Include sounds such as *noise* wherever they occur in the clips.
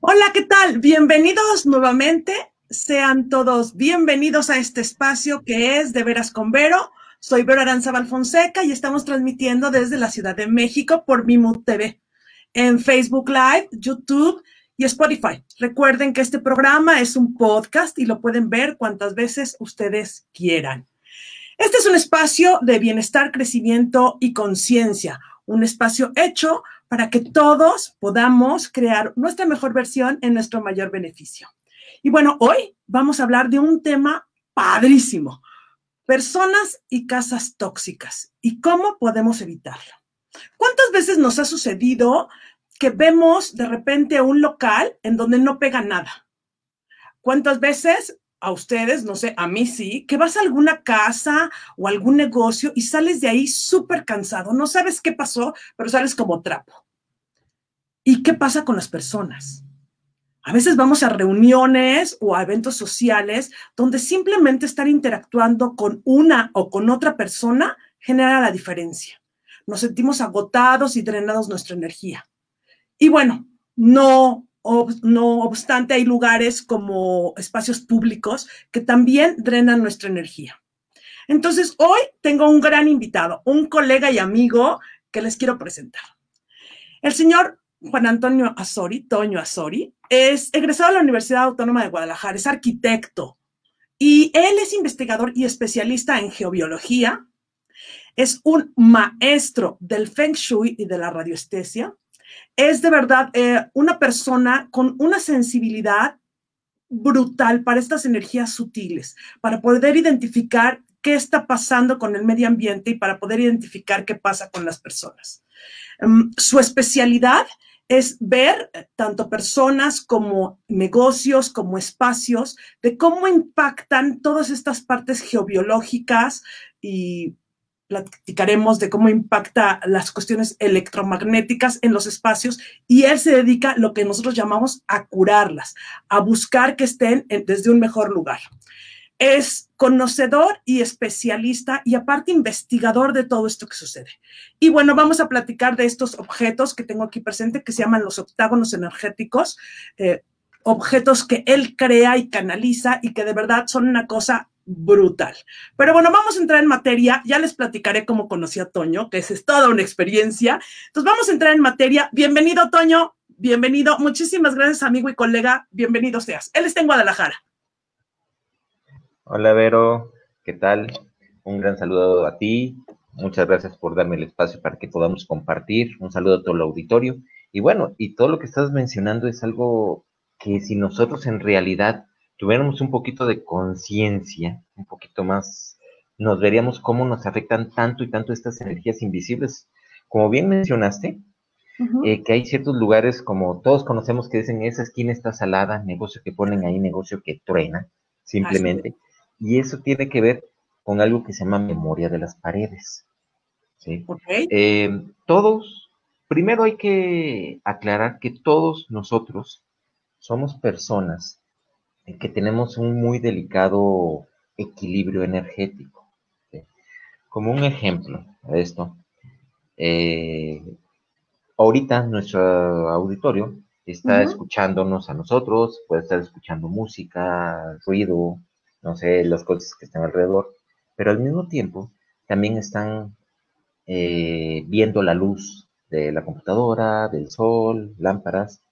Hola, ¿qué tal? Bienvenidos nuevamente. Sean todos bienvenidos a este espacio que es De Veras con Vero. Soy Vero Aranzabal Fonseca y estamos transmitiendo desde la Ciudad de México por Mimut TV, en Facebook Live, YouTube y Spotify. Recuerden que este programa es un podcast y lo pueden ver cuantas veces ustedes quieran. Este es un espacio de bienestar, crecimiento y conciencia, un espacio hecho que todos podamos crear nuestra mejor versión en nuestro mayor beneficio. Y bueno, hoy vamos a hablar de un tema padrísimo, personas y casas tóxicas y cómo podemos evitarlo. ¿Cuántas veces nos ha sucedido que vemos de repente un local en donde no pega nada? ¿Cuántas veces a ustedes, no sé, a mí sí, que vas a alguna casa o algún negocio y sales de ahí súper cansado, no sabes qué pasó, pero sales como trapo. ¿Y qué pasa con las personas? A veces vamos a reuniones o a eventos sociales donde simplemente estar interactuando con una o con otra persona genera la diferencia. Nos sentimos agotados y drenados nuestra energía. Y bueno, no no obstante, hay lugares como espacios públicos que también drenan nuestra energía. Entonces, hoy tengo un gran invitado, un colega y amigo que les quiero presentar. El señor Juan Antonio Azori, Toño Azori, es egresado de la Universidad Autónoma de Guadalajara, es arquitecto y él es investigador y especialista en geobiología, es un maestro del Feng Shui y de la radioestesia, es de verdad eh, una persona con una sensibilidad brutal para estas energías sutiles, para poder identificar qué está pasando con el medio ambiente y para poder identificar qué pasa con las personas. Em, su especialidad es ver tanto personas como negocios, como espacios, de cómo impactan todas estas partes geobiológicas y platicaremos de cómo impacta las cuestiones electromagnéticas en los espacios y él se dedica lo que nosotros llamamos a curarlas, a buscar que estén desde un mejor lugar. Es conocedor y especialista y aparte investigador de todo esto que sucede. Y bueno, vamos a platicar de estos objetos que tengo aquí presente que se llaman los octágonos energéticos, eh, objetos que él crea y canaliza y que de verdad son una cosa brutal. Pero bueno, vamos a entrar en materia. Ya les platicaré cómo conocí a Toño, que es toda una experiencia. Entonces vamos a entrar en materia. Bienvenido, Toño. Bienvenido. Muchísimas gracias, amigo y colega. Bienvenido seas. Él está en Guadalajara. Hola, Vero. ¿Qué tal? Un gran saludo a ti. Muchas gracias por darme el espacio para que podamos compartir. Un saludo a todo el auditorio. Y bueno, y todo lo que estás mencionando es algo que si nosotros en realidad tuviéramos un poquito de conciencia, un poquito más, nos veríamos cómo nos afectan tanto y tanto estas energías invisibles. Como bien mencionaste, eh, que hay ciertos lugares como todos conocemos que dicen esa esquina está salada, negocio que ponen ahí, negocio que truena, simplemente. Y eso tiene que ver con algo que se llama memoria de las paredes. ¿sí? Eh, todos, primero hay que aclarar que todos nosotros somos personas que tenemos un muy delicado equilibrio energético. Como un ejemplo de esto, eh, ahorita nuestro auditorio está escuchándonos a nosotros, puede estar escuchando música, ruido, no sé, las cosas que están alrededor, pero al mismo tiempo también están eh, viendo la luz de la computadora, del sol, lámparas,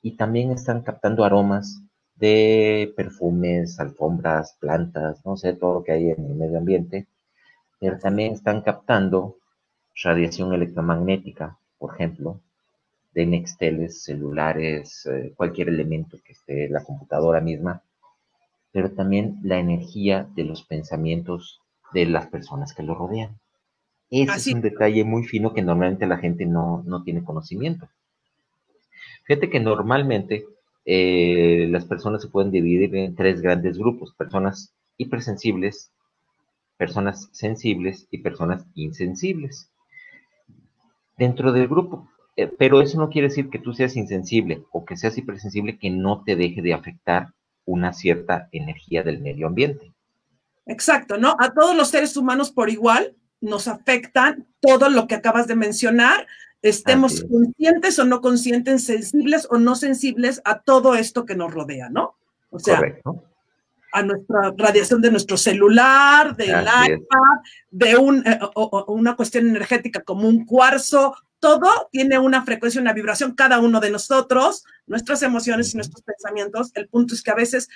y también están captando aromas de perfumes, alfombras, plantas, no sé, todo lo que hay en el medio ambiente, pero también están captando radiación electromagnética, por ejemplo, de nexteles, celulares, eh, cualquier elemento que esté en la computadora misma, pero también la energía de los pensamientos de las personas que lo rodean. Ese es un detalle muy fino que normalmente la gente no, no tiene conocimiento. Fíjate que normalmente eh, las personas se pueden dividir en tres grandes grupos, personas hipersensibles, personas sensibles y personas insensibles. Dentro del grupo, eh, pero eso no quiere decir que tú seas insensible o que seas hipersensible que no te deje de afectar una cierta energía del medio ambiente. Exacto, ¿no? A todos los seres humanos por igual nos afectan todo lo que acabas de mencionar estemos conscientes o no conscientes, sensibles o no sensibles a todo esto que nos rodea, ¿no? O sea, a nuestra radiación de nuestro celular, del iPad, de un, eh, una cuestión energética como un cuarzo, todo tiene una frecuencia, una vibración, cada uno de nosotros, nuestras emociones y nuestros pensamientos. El punto es que a veces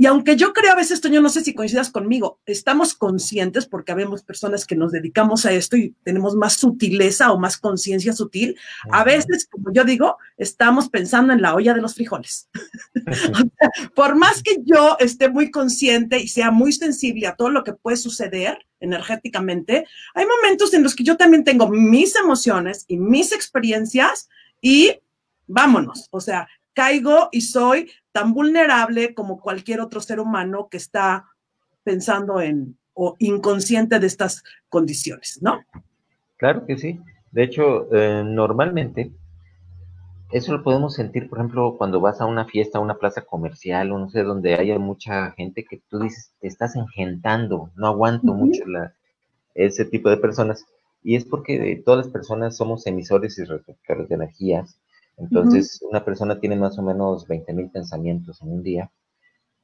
y aunque yo creo a veces, Toño, no sé si coincidas conmigo, estamos conscientes porque habemos personas que nos dedicamos a esto y tenemos más sutileza o más conciencia sutil. A veces, como yo digo, estamos pensando en la olla de los frijoles. *laughs* *laughs* por más que yo esté muy consciente y sea muy sensible a todo lo que puede suceder energéticamente, hay momentos en los que yo también tengo mis emociones y mis experiencias y vámonos. O sea, caigo y soy tan vulnerable como cualquier otro ser humano que está pensando en o inconsciente de estas condiciones, ¿no? Claro que sí. De hecho, eh, normalmente eso lo podemos sentir, por ejemplo, cuando vas a una fiesta, a una plaza comercial, o no sé, donde haya mucha gente que tú dices, te estás engentando, no aguanto mucho la, ese tipo de personas. Y es porque todas las personas somos emisores y receptores de energías entonces, una persona tiene más o menos 20 mil pensamientos en un día,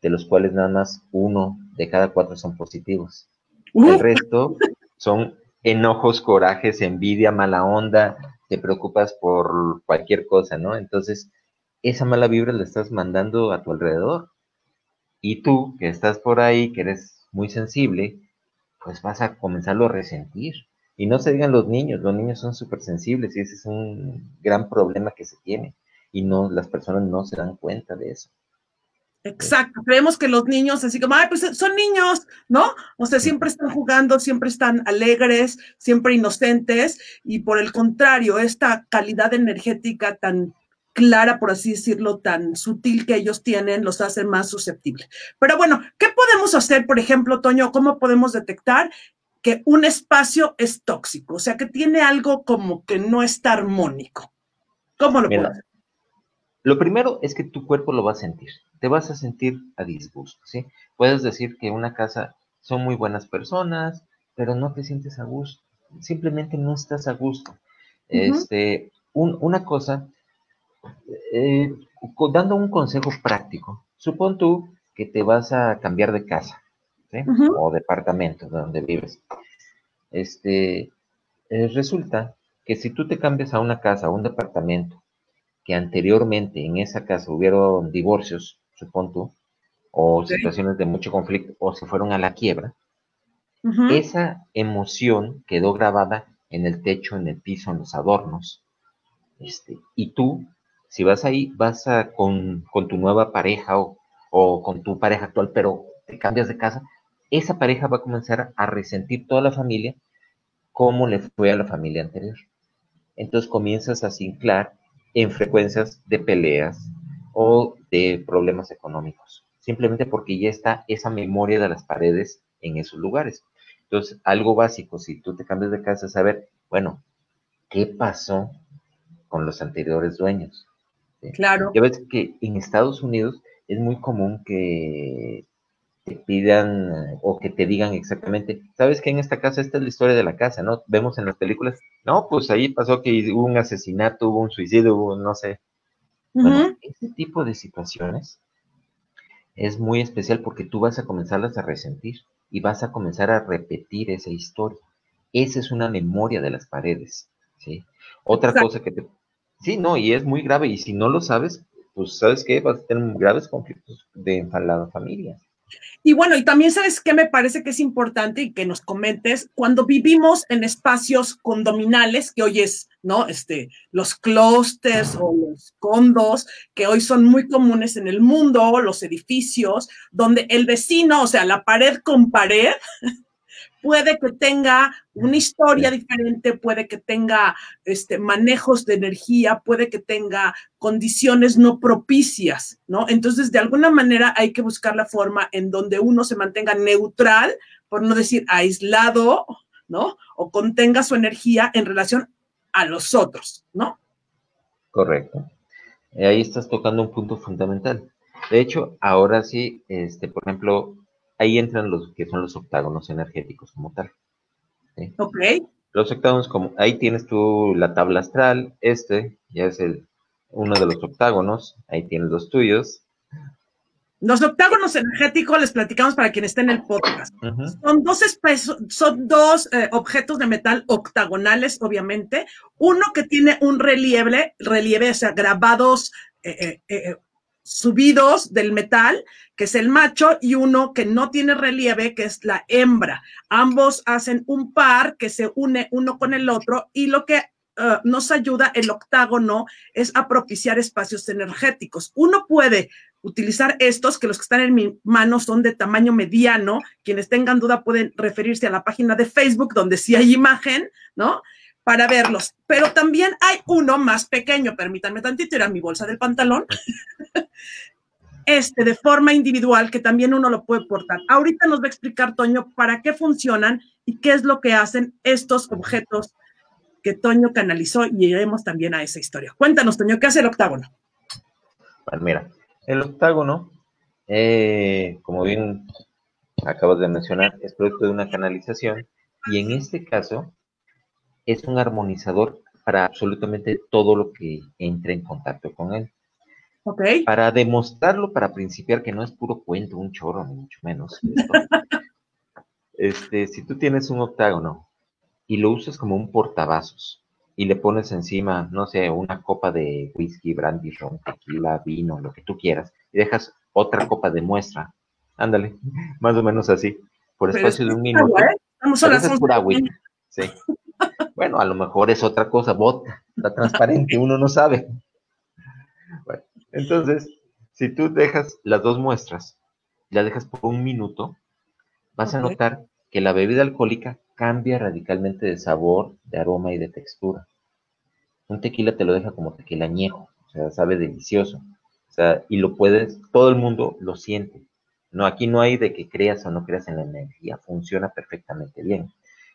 de los cuales nada más uno de cada cuatro son positivos. El resto son enojos, corajes, envidia, mala onda, te preocupas por cualquier cosa, ¿no? Entonces, esa mala vibra la estás mandando a tu alrededor. Y tú, que estás por ahí, que eres muy sensible, pues vas a comenzarlo a resentir. Y no se digan los niños, los niños son súper sensibles y ese es un gran problema que se tiene. Y no, las personas no se dan cuenta de eso. Exacto, creemos que los niños, así como, ay, pues son niños, ¿no? O sea, siempre están jugando, siempre están alegres, siempre inocentes, y por el contrario, esta calidad energética tan clara, por así decirlo, tan sutil que ellos tienen, los hace más susceptibles. Pero bueno, ¿qué podemos hacer, por ejemplo, Toño? ¿Cómo podemos detectar que un espacio es tóxico, o sea, que tiene algo como que no está armónico. ¿Cómo lo puedo hacer? Lo primero es que tu cuerpo lo va a sentir, te vas a sentir a disgusto, ¿sí? Puedes decir que una casa son muy buenas personas, pero no te sientes a gusto, simplemente no estás a gusto. Este, una cosa, eh, dando un consejo práctico, supón tú que te vas a cambiar de casa, o departamento donde vives. Este, eh, resulta que si tú te cambias a una casa, a un departamento, que anteriormente en esa casa hubieron divorcios, supón tú, o situaciones de mucho conflicto, o se fueron a la quiebra, esa emoción quedó grabada en el techo, en el piso, en los adornos. Este, y tú, si vas ahí, vas a, con, tu nueva pareja o, o, con tu pareja actual, pero te cambias de casa, esa pareja va a comenzar a resentir toda la familia como le fue a la familia anterior. Entonces comienzas a cinclar en frecuencias de peleas o de problemas económicos, simplemente porque ya está esa memoria de las paredes en esos lugares. Entonces, algo básico, si tú te cambias de casa, es saber, bueno, ¿qué pasó con los anteriores dueños? Claro. Ya ves que en Estados Unidos es muy común que te pidan o que te digan exactamente, sabes que en esta casa esta es la historia de la casa, ¿no? Vemos en las películas, no, pues ahí pasó que hubo un asesinato, hubo un suicidio, hubo no sé. Bueno, ese tipo de situaciones es muy especial porque tú vas a comenzarlas a resentir y vas a comenzar a repetir esa historia. Esa es una memoria de las paredes, ¿sí? Otra cosa que te... Sí, no, y es muy grave y si no lo sabes, pues sabes que vas a tener graves conflictos de la familia. Y bueno, y también sabes qué me parece que es importante y que nos comentes, cuando vivimos en espacios condominales, que hoy es, ¿no? Este, los clústeres o los condos, que hoy son muy comunes en el mundo, los edificios, donde el vecino, o sea, la pared con pared, puede que tenga una historia diferente, puede que tenga este, manejos de energía, puede que tenga condiciones no propicias, ¿no? Entonces, de alguna manera hay que buscar la forma en donde uno se mantenga neutral, por no decir aislado, ¿no? O contenga su energía en relación a los otros, ¿no? Correcto. Ahí estás tocando un punto fundamental. De hecho, ahora sí, este, por ejemplo, ahí entran los que son los octágonos energéticos como tal. Ok. Los octágonos, como ahí tienes tú la tabla astral, este ya es el uno de los octágonos, ahí tienes los tuyos. Los octágonos energéticos les platicamos para quien esté en el podcast. Son dos, son dos eh, objetos de metal octagonales, obviamente. Uno que tiene un relieve, relieve, o sea, grabados eh, eh, subidos del metal, que es el macho, y uno que no tiene relieve, que es la hembra. Ambos hacen un par que se une uno con el otro y lo que uh, nos ayuda el octágono es a propiciar espacios energéticos. Uno puede utilizar estos, que los que están en mi mano son de tamaño mediano. Quienes tengan duda pueden referirse a la página de Facebook, donde sí hay imagen, ¿no? Para verlos. Pero también hay uno más pequeño, permítanme tantito, era mi bolsa del pantalón. Este, de forma individual, que también uno lo puede portar. Ahorita nos va a explicar Toño para qué funcionan y qué es lo que hacen estos objetos que Toño canalizó y iremos también a esa historia. Cuéntanos, Toño, ¿qué hace el octágono? Pues mira, el octágono, eh, como bien acabas de mencionar, es producto de una canalización y en este caso es un armonizador para absolutamente todo lo que entre en contacto con él. Okay. Para demostrarlo, para principiar que no es puro cuento, un chorro, ni mucho menos. *laughs* este, si tú tienes un octágono y lo usas como un portavasos y le pones encima, no sé, una copa de whisky, brandy, ron, tequila, vino, lo que tú quieras, y dejas otra copa de muestra, ándale, *laughs* más o menos así, por espacio de un minuto. ¿eh? es pura Sí. Bueno, a lo mejor es otra cosa, bota, está transparente, uno no sabe. Bueno, entonces, si tú dejas las dos muestras, la dejas por un minuto, vas a notar que la bebida alcohólica cambia radicalmente de sabor, de aroma y de textura. Un tequila te lo deja como tequila añejo, o sea, sabe delicioso. O sea, y lo puedes, todo el mundo lo siente. No, aquí no hay de que creas o no creas en la energía, funciona perfectamente bien.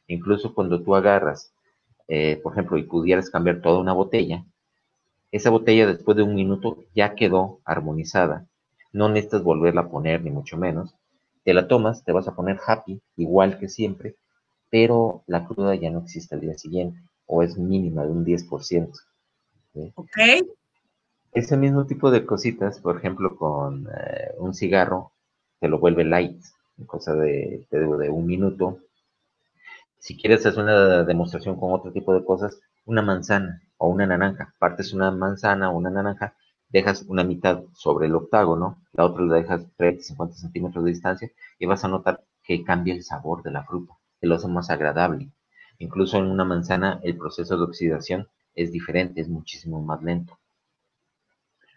Incluso cuando tú agarras eh, por ejemplo, y pudieras cambiar toda una botella, esa botella después de un minuto ya quedó armonizada. No necesitas volverla a poner, ni mucho menos. Te la tomas, te vas a poner happy, igual que siempre, pero la cruda ya no existe al día siguiente, o es mínima de un 10%. Ok. Ese mismo tipo de cositas, por ejemplo, con eh, un cigarro, te lo vuelve light, cosa de, de un minuto, si quieres hacer una demostración con otro tipo de cosas, una manzana o una naranja. Partes una manzana o una naranja, dejas una mitad sobre el octágono, la otra la dejas 30, 50 centímetros de distancia y vas a notar que cambia el sabor de la fruta, que lo hace más agradable. Incluso en una manzana el proceso de oxidación es diferente, es muchísimo más lento.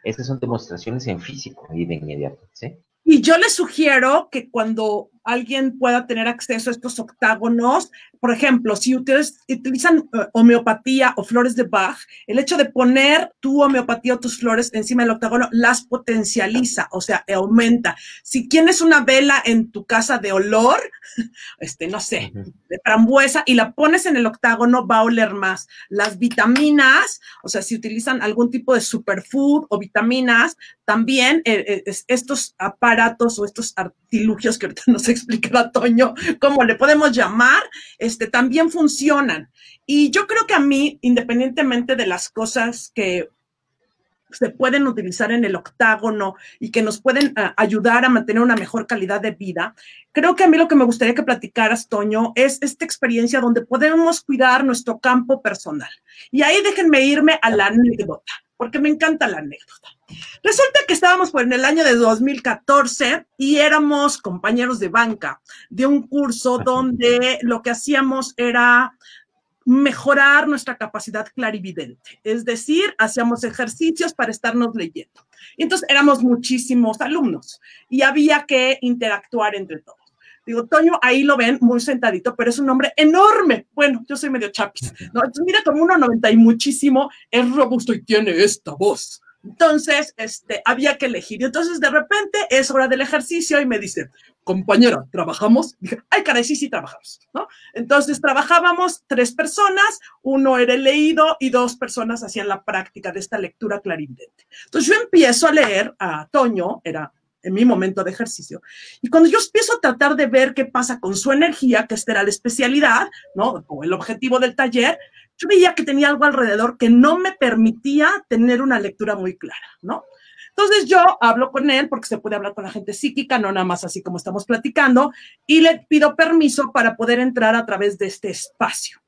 Estas son demostraciones en físico y de inmediato, ¿sí? Y yo les sugiero que cuando alguien pueda tener acceso a estos octágonos. Por ejemplo, si ustedes utilizan eh, homeopatía o flores de Bach, el hecho de poner tu homeopatía o tus flores encima del octágono las potencializa, o sea, aumenta. Si tienes una vela en tu casa de olor, *laughs* este, no sé, de frambuesa, y la pones en el octágono, va a oler más. Las vitaminas, o sea, si utilizan algún tipo de superfood o vitaminas, también eh, eh, estos aparatos o estos artilugios que ahorita no sé explicar Toño cómo le podemos llamar, este, también funcionan. Y yo creo que a mí, independientemente de las cosas que se pueden utilizar en el octágono y que nos pueden ah, ayudar a mantener una mejor calidad de vida. Creo que a mí lo que me gustaría que platicaras, Toño, es esta experiencia donde podemos cuidar nuestro campo personal. Y ahí déjenme irme a la anécdota porque me encanta la anécdota. Resulta que estábamos por en el año de 2014 y éramos compañeros de banca de un curso donde lo que hacíamos era mejorar nuestra capacidad clarividente, es decir, hacíamos ejercicios para estarnos leyendo. Y entonces éramos muchísimos alumnos y había que interactuar entre todos. Digo, Toño, ahí lo ven muy sentadito, pero es un hombre enorme. Bueno, yo soy medio chapis, ¿no? Entonces, mira, como 1,90 y muchísimo, es robusto y tiene esta voz. Entonces, este, había que elegir. Y entonces, de repente, es hora del ejercicio y me dice, compañera, ¿trabajamos? Dije, ay, caray, sí, sí, trabajamos, ¿no? Entonces, trabajábamos tres personas, uno era el leído y dos personas hacían la práctica de esta lectura clarividente. Entonces, yo empiezo a leer a Toño, era en mi momento de ejercicio. Y cuando yo empiezo a tratar de ver qué pasa con su energía, que esta era la especialidad, ¿no? O el objetivo del taller, yo veía que tenía algo alrededor que no me permitía tener una lectura muy clara, ¿no? Entonces yo hablo con él porque se puede hablar con la gente psíquica, no nada más así como estamos platicando, y le pido permiso para poder entrar a través de este espacio.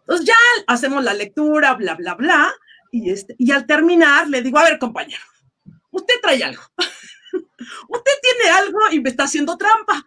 Entonces ya hacemos la lectura, bla, bla, bla, y, este, y al terminar le digo, a ver compañero, usted trae algo, *laughs* usted tiene algo y me está haciendo trampa.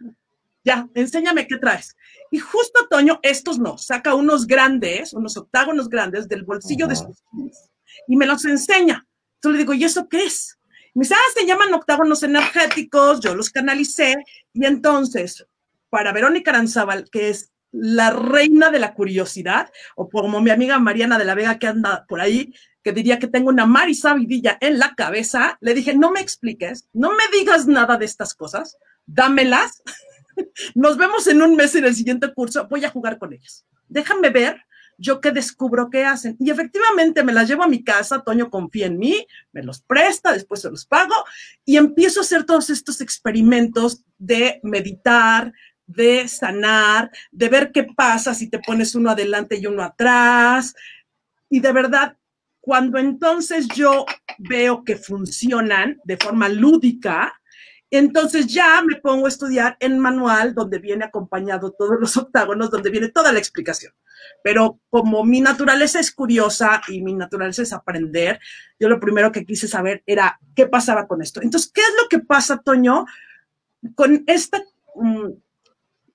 Ya, enséñame qué traes. Y justo Toño, estos no, saca unos grandes, unos octágonos grandes del bolsillo de sus jeans y me los enseña. Entonces le digo, ¿y eso qué es? me dice, ah, se llaman octágonos energéticos, yo los canalicé. Y entonces, para Verónica Aranzábal, que es la reina de la curiosidad, o como mi amiga Mariana de la Vega que anda por ahí, que diría que tengo una Marisa Vidilla en la cabeza, le dije, no me expliques, no me digas nada de estas cosas, dámelas. Nos vemos en un mes en el siguiente curso, voy a jugar con ellas. Déjame ver yo que descubro qué hacen. Y efectivamente me las llevo a mi casa, Toño confía en mí, me los presta, después se los pago y empiezo a hacer todos estos experimentos de meditar, de sanar, de ver qué pasa si te pones uno adelante y uno atrás. Y de verdad, cuando entonces yo veo que funcionan de forma lúdica, entonces ya me pongo a estudiar en manual donde viene acompañado todos los octágonos, donde viene toda la explicación. Pero como mi naturaleza es curiosa y mi naturaleza es aprender, yo lo primero que quise saber era qué pasaba con esto. Entonces, ¿qué es lo que pasa, Toño, con esta mm,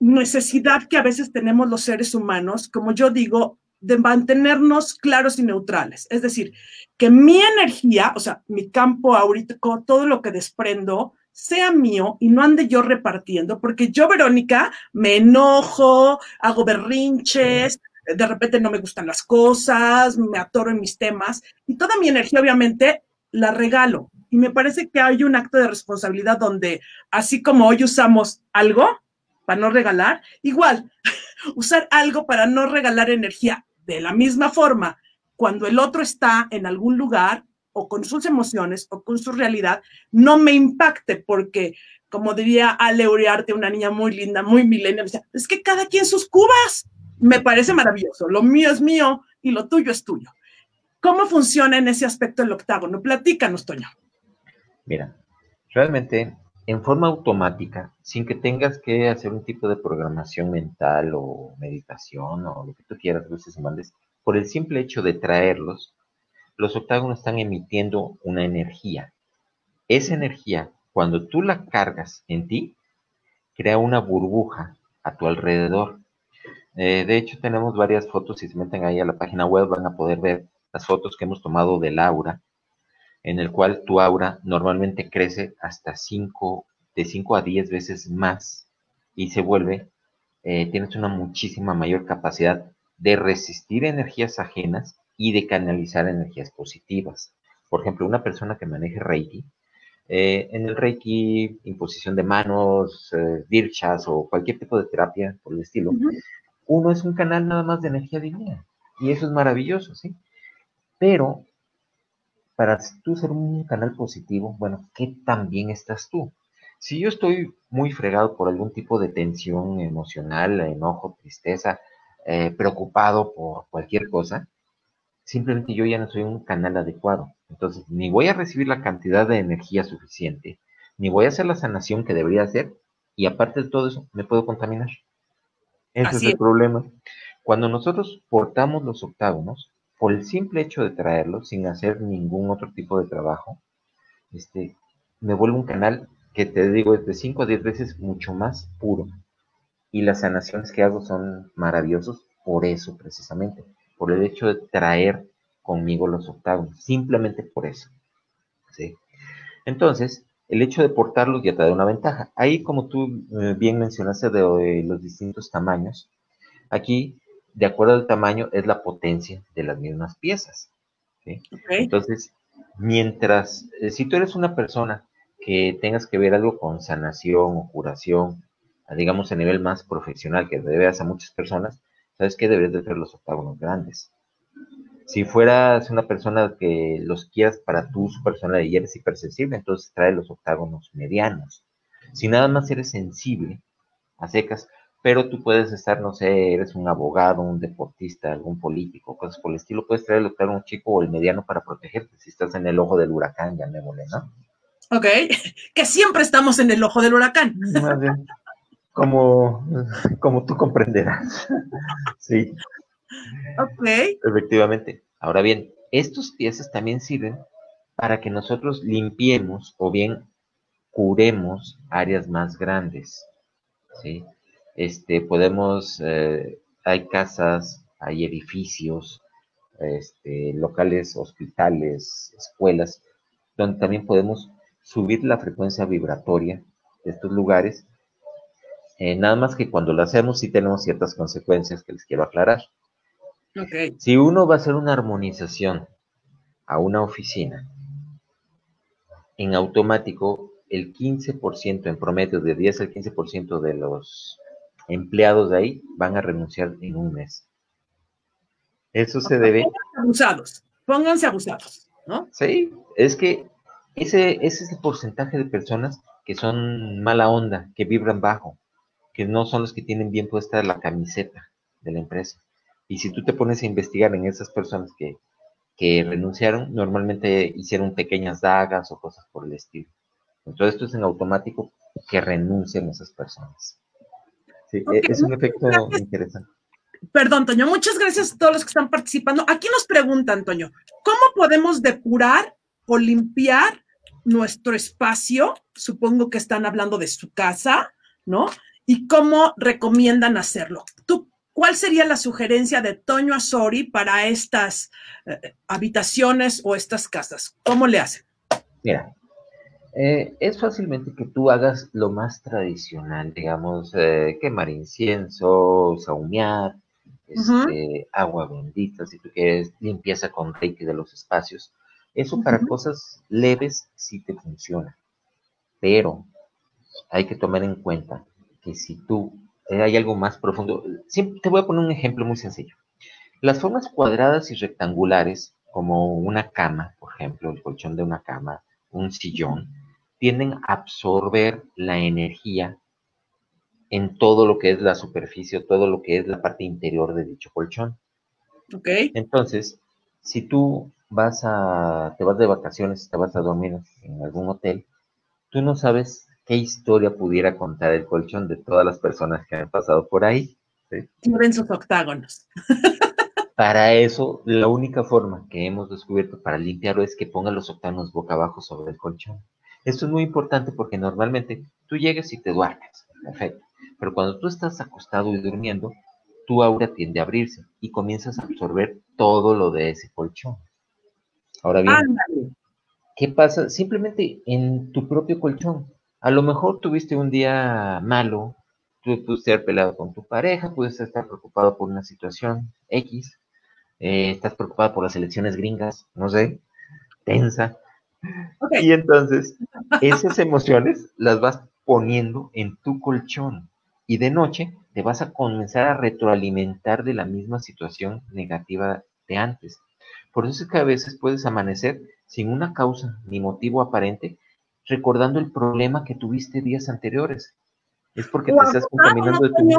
necesidad que a veces tenemos los seres humanos, como yo digo, de mantenernos claros y neutrales? Es decir, que mi energía, o sea, mi campo ahorita, todo lo que desprendo, sea mío y no ande yo repartiendo, porque yo, Verónica, me enojo, hago berrinches, de repente no me gustan las cosas, me atoro en mis temas y toda mi energía obviamente la regalo. Y me parece que hay un acto de responsabilidad donde, así como hoy usamos algo para no regalar, igual, *laughs* usar algo para no regalar energía de la misma forma, cuando el otro está en algún lugar o con sus emociones o con su realidad, no me impacte porque, como diría Ale Uriarte, una niña muy linda, muy milenial, es que cada quien sus cubas, me parece maravilloso. Lo mío es mío y lo tuyo es tuyo. ¿Cómo funciona en ese aspecto el octágono? Platícanos, Toño. Mira, realmente en forma automática, sin que tengas que hacer un tipo de programación mental o meditación o lo que tú quieras, luces y mandes, por el simple hecho de traerlos, los octágonos están emitiendo una energía. Esa energía, cuando tú la cargas en ti, crea una burbuja a tu alrededor eh, de hecho, tenemos varias fotos, si se meten ahí a la página web van a poder ver las fotos que hemos tomado del aura, en el cual tu aura normalmente crece hasta 5, de 5 a 10 veces más y se vuelve, eh, tienes una muchísima mayor capacidad de resistir energías ajenas y de canalizar energías positivas. Por ejemplo, una persona que maneje Reiki, eh, en el Reiki, imposición de manos, eh, dirchas o cualquier tipo de terapia por el estilo, uno es un canal nada más de energía divina. Y eso es maravilloso, ¿sí? Pero para tú ser un canal positivo, bueno, ¿qué tan bien estás tú? Si yo estoy muy fregado por algún tipo de tensión emocional, enojo, tristeza, eh, preocupado por cualquier cosa, simplemente yo ya no soy un canal adecuado. Entonces, ni voy a recibir la cantidad de energía suficiente, ni voy a hacer la sanación que debería hacer, y aparte de todo eso, me puedo contaminar. Ese es el problema. Cuando nosotros portamos los octágonos, por el simple hecho de traerlos, sin hacer ningún otro tipo de trabajo, este, me vuelve un canal que te digo es de 5 a 10 veces mucho más puro. Y las sanaciones que hago son maravillosos por eso precisamente, por el hecho de traer conmigo los octágonos, simplemente por eso. ¿sí? Entonces, el hecho de portarlos ya te da una ventaja. Ahí, como tú eh, bien mencionaste de, los distintos tamaños, aquí, de acuerdo al tamaño, es la potencia de las mismas piezas. Entonces, mientras, eh, si tú eres una persona que tengas que ver algo con sanación o curación, digamos a nivel más profesional, que veas a muchas personas, sabes que debes de hacer los octágonos grandes. Si fueras una persona que los quieras para tu su personalidad y eres hipersensible, entonces trae los octágonos medianos. Si nada más eres sensible a secas, pero tú puedes estar, no sé, eres un abogado, un deportista, algún político, cosas por el estilo, puedes traer el octágono chico o el mediano para protegerte si estás en el ojo del huracán, ya me volé, ¿no? Ok, *laughs* que siempre estamos en el ojo del huracán. *laughs* como, *laughs* como tú comprenderás. *laughs* sí. Ok. Efectivamente. Ahora bien, estos piezas también sirven para que nosotros limpiemos o bien curemos áreas más grandes. ¿sí? Este, podemos, eh, hay casas, hay edificios, este, locales, hospitales, escuelas, donde también podemos subir la frecuencia vibratoria de estos lugares. Eh, nada más que cuando lo hacemos sí tenemos ciertas consecuencias que les quiero aclarar. Si uno va a hacer una armonización a una oficina, en automático el 15%, en promedio de 10 al 15% de los empleados de ahí van a renunciar en un mes. Eso se debe... Pónganse abusados, pónganse abusados, ¿no? Sí, es que ese, ese es el porcentaje de personas que son mala onda, que vibran bajo, que no son los que tienen bien puesta la camiseta de la empresa. Y si tú te pones a investigar en esas personas que, renunciaron, normalmente hicieron pequeñas dagas o cosas por el estilo. Entonces esto es en automático que renuncien esas personas. Sí, e, es un efecto interesante. Perdón, Toño, muchas gracias a todos los que están participando. Aquí nos preguntan, Toño, ¿cómo podemos depurar o limpiar nuestro espacio? Supongo que están hablando de su casa, ¿no? ¿Y cómo recomiendan hacerlo? ¿Tú ¿Cuál sería la sugerencia de Toño Azori para estas eh, habitaciones o estas casas? ¿Cómo le hacen? Mira, eh, es fácilmente que tú hagas lo más tradicional, digamos, eh, quemar incienso, saumear, este, agua bendita, si tú quieres, limpieza con reiki de los espacios. Eso para cosas leves sí te funciona, pero hay que tomar en cuenta que si tú eh, hay algo más profundo. te voy a poner un ejemplo muy sencillo. Las formas cuadradas y rectangulares, como una cama, por ejemplo, el colchón de una cama, un sillón, tienden a absorber la energía en todo lo que es la superficie, todo lo que es la parte interior de dicho colchón. Ok. Entonces, si tú vas a, te vas de vacaciones, te vas a dormir en algún hotel, tú no sabes qué historia pudiera contar el colchón de todas las personas que han pasado por ahí. Tienen sus octágonos. *laughs* Para eso, la única forma que hemos descubierto para limpiarlo es que ponga los octágonos boca abajo sobre el colchón. Esto es muy importante porque normalmente tú llegas y te duermes, perfecto. Pero cuando tú estás acostado y durmiendo, tu aura tiende a abrirse y comienzas a absorber todo lo de ese colchón. Ahora bien, ¿qué pasa? Simplemente en tu propio colchón a lo mejor tuviste un día malo, tú pudiste haber peleado con tu pareja, puedes estar preocupado por una situación X, eh, estás preocupado por las elecciones gringas, no sé, tensa. Y entonces, esas emociones las vas poniendo en tu colchón y de noche te vas a comenzar a retroalimentar de la misma situación negativa de antes. Por eso es que a veces puedes amanecer sin una causa ni motivo aparente recordando el problema que tuviste días anteriores. Es porque te estás contaminando de tu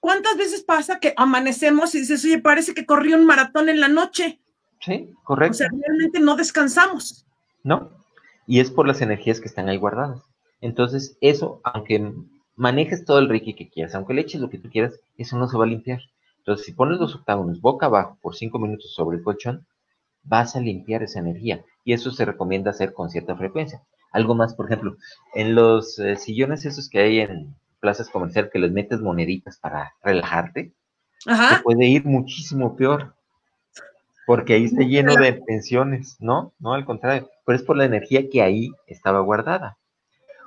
¿Cuántas veces pasa que amanecemos y dices, oye, parece que corrí un maratón en la noche? Sí, correcto. O sea, realmente no descansamos. No, y es por las energías que están ahí guardadas. Entonces, eso, aunque manejes todo el reiki que quieras, aunque le eches lo que tú quieras, eso no se va a limpiar. Entonces, si pones los octágonos boca abajo por cinco minutos sobre el colchón, vas a limpiar esa energía. Y eso se recomienda hacer con cierta frecuencia algo más, por ejemplo, en los eh, sillones esos que hay en plazas comerciales que les metes moneditas para relajarte, se puede ir muchísimo peor, porque ahí está lleno de pensiones, ¿no? No, al contrario, pero es por la energía que ahí estaba guardada.